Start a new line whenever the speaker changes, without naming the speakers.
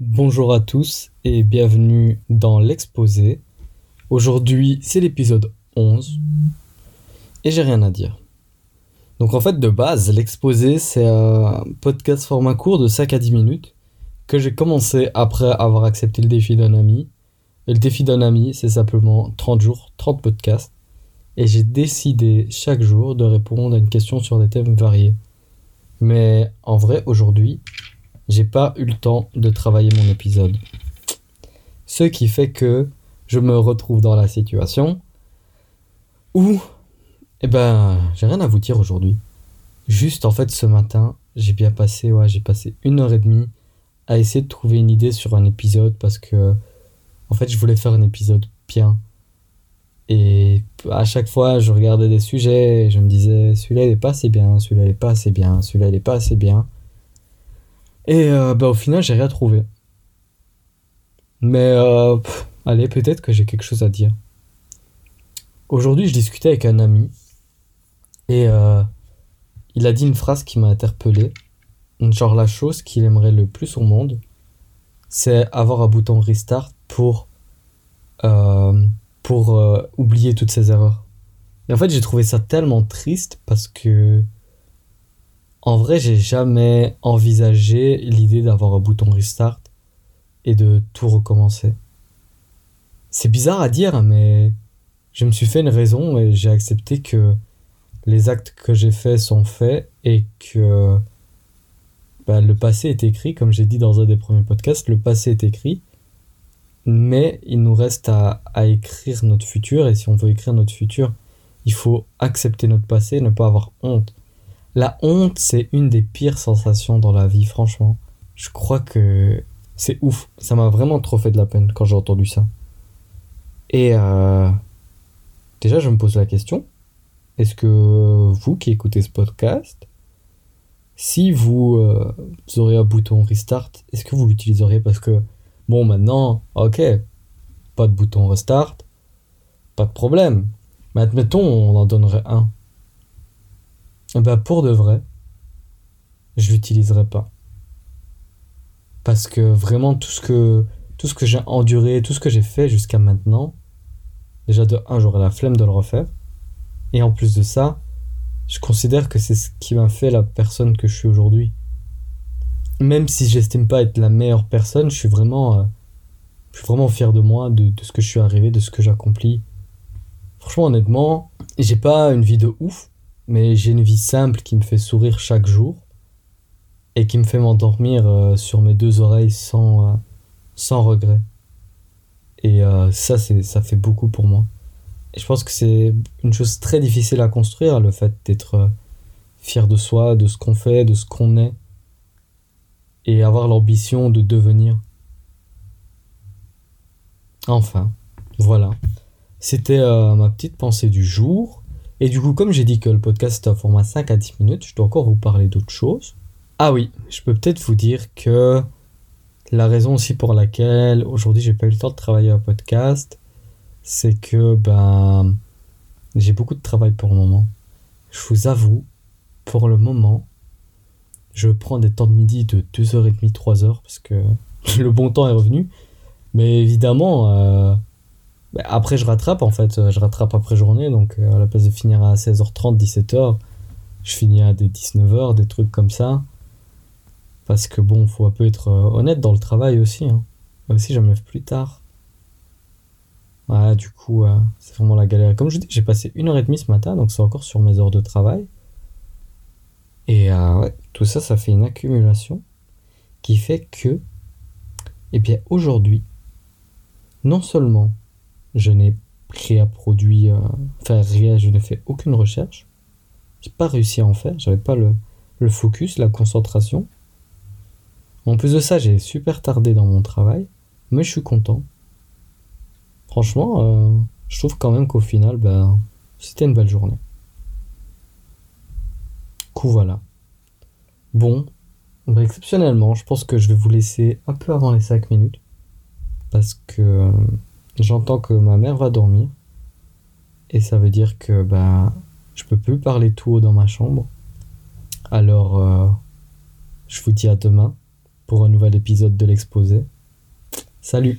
Bonjour à tous et bienvenue dans l'exposé. Aujourd'hui, c'est l'épisode 11 et j'ai rien à dire. Donc en fait, de base, l'exposé, c'est un podcast format court de 5 à 10 minutes que j'ai commencé après avoir accepté le défi d'un ami. Et le défi d'un ami, c'est simplement 30 jours, 30 podcasts. Et j'ai décidé chaque jour de répondre à une question sur des thèmes variés. Mais en vrai, aujourd'hui, j'ai pas eu le temps de travailler mon épisode. Ce qui fait que je me retrouve dans la situation où, eh ben, j'ai rien à vous dire aujourd'hui. Juste, en fait, ce matin, j'ai bien passé, ouais, j'ai passé une heure et demie à essayer de trouver une idée sur un épisode parce que, en fait, je voulais faire un épisode bien. Et à chaque fois, je regardais des sujets et je me disais, celui-là, il pas assez bien, celui-là, il pas assez bien, celui-là, il pas assez bien. Et euh, bah, au final, j'ai rien trouvé. Mais euh, allez, peut-être que j'ai quelque chose à dire. Aujourd'hui, je discutais avec un ami et euh, il a dit une phrase qui m'a interpellé. Genre, la chose qu'il aimerait le plus au monde, c'est avoir un bouton restart pour, pour oublier toutes ses erreurs. Et en fait, j'ai trouvé ça tellement triste parce que en vrai, j'ai jamais envisagé l'idée d'avoir un bouton restart et de tout recommencer. C'est bizarre à dire, mais je me suis fait une raison et j'ai accepté que les actes que j'ai faits sont faits et que bah, le passé est écrit, comme j'ai dit dans un des premiers podcasts, le passé est écrit, mais il nous reste à, à écrire notre futur et si on veut écrire notre futur, il faut accepter notre passé ne pas avoir honte. La honte, c'est une des pires sensations dans la vie, franchement. Je crois que c'est ouf. Ça m'a vraiment trop fait de la peine quand j'ai entendu ça. Et euh, déjà, je me pose la question. Est-ce que vous qui écoutez ce podcast, si vous, euh, aurez un bouton restart, est-ce que vous l'utiliseriez? Parce que, bon, maintenant, ok, pas de bouton restart, pas de problème. Mais admettons, on en donnerait un. Bah pour de vrai, je l'utiliserai pas. Parce que vraiment tout ce que tout ce que j'ai enduré, tout ce que j'ai fait jusqu'à maintenant, déjà de un, j'aurais la flemme de le refaire. Et en plus de ça, je considère que c'est ce qui m'a fait la personne que je suis aujourd'hui. Même si j'estime pas être la meilleure personne, je suis vraiment, euh, je suis vraiment fier de moi, de, de ce que je suis arrivé, de ce que j'accomplis. Franchement, honnêtement, j'ai pas une vie de ouf, mais j'ai une vie simple qui me fait sourire chaque jour et qui me fait m'endormir euh, sur mes deux oreilles sans, euh, sans regret. Et euh, ça, c'est, ça fait beaucoup pour moi. Et je pense que c'est une chose très difficile à construire, le fait d'être fier de soi, de ce qu'on fait, de ce qu'on est, et avoir l'ambition de devenir. Enfin, voilà. C'était ma petite pensée du jour. Et du coup, comme j'ai dit que le podcast est un format 5 à 10 minutes, je dois encore vous parler d'autre chose. Ah oui, je peux peut-être vous dire que la raison aussi pour laquelle aujourd'hui j'ai pas eu le temps de travailler un podcast, c'est que ben j'ai beaucoup de travail pour le moment. Je vous avoue, pour le moment, je prends des temps de midi de 2h30, 3h parce que le bon temps est revenu. Mais évidemment, euh, bah, après, je rattrape en fait. Euh, je rattrape après journée. Donc, euh, à la place de finir à 16h30, 17h, je finis à des 19h, des trucs comme ça. Parce que bon, faut un peu être euh, honnête dans le travail aussi. Hein. Même si je me lève plus tard. Voilà, du coup, c'est vraiment la galère. Comme je dis, j'ai passé une heure et demie ce matin, donc c'est encore sur mes heures de travail. Et ouais, tout ça, ça fait une accumulation qui fait que, eh bien, aujourd'hui, non seulement je n'ai rien produit, euh, enfin rien, je n'ai fait aucune recherche. J'ai pas réussi à en faire, j'avais pas le, focus, la concentration. En plus de ça, j'ai super tardé dans mon travail, mais je suis content. Franchement, euh, je trouve quand même qu'au final, ben, c'était une belle journée. Coup voilà. Bon, exceptionnellement, je pense que je vais vous laisser un peu avant les 5 minutes. Parce que euh, j'entends que ma mère va dormir. Et ça veut dire que bah, je peux plus parler tout haut dans ma chambre. Alors, euh, je vous dis à demain. pour un nouvel épisode de l'exposé. Salut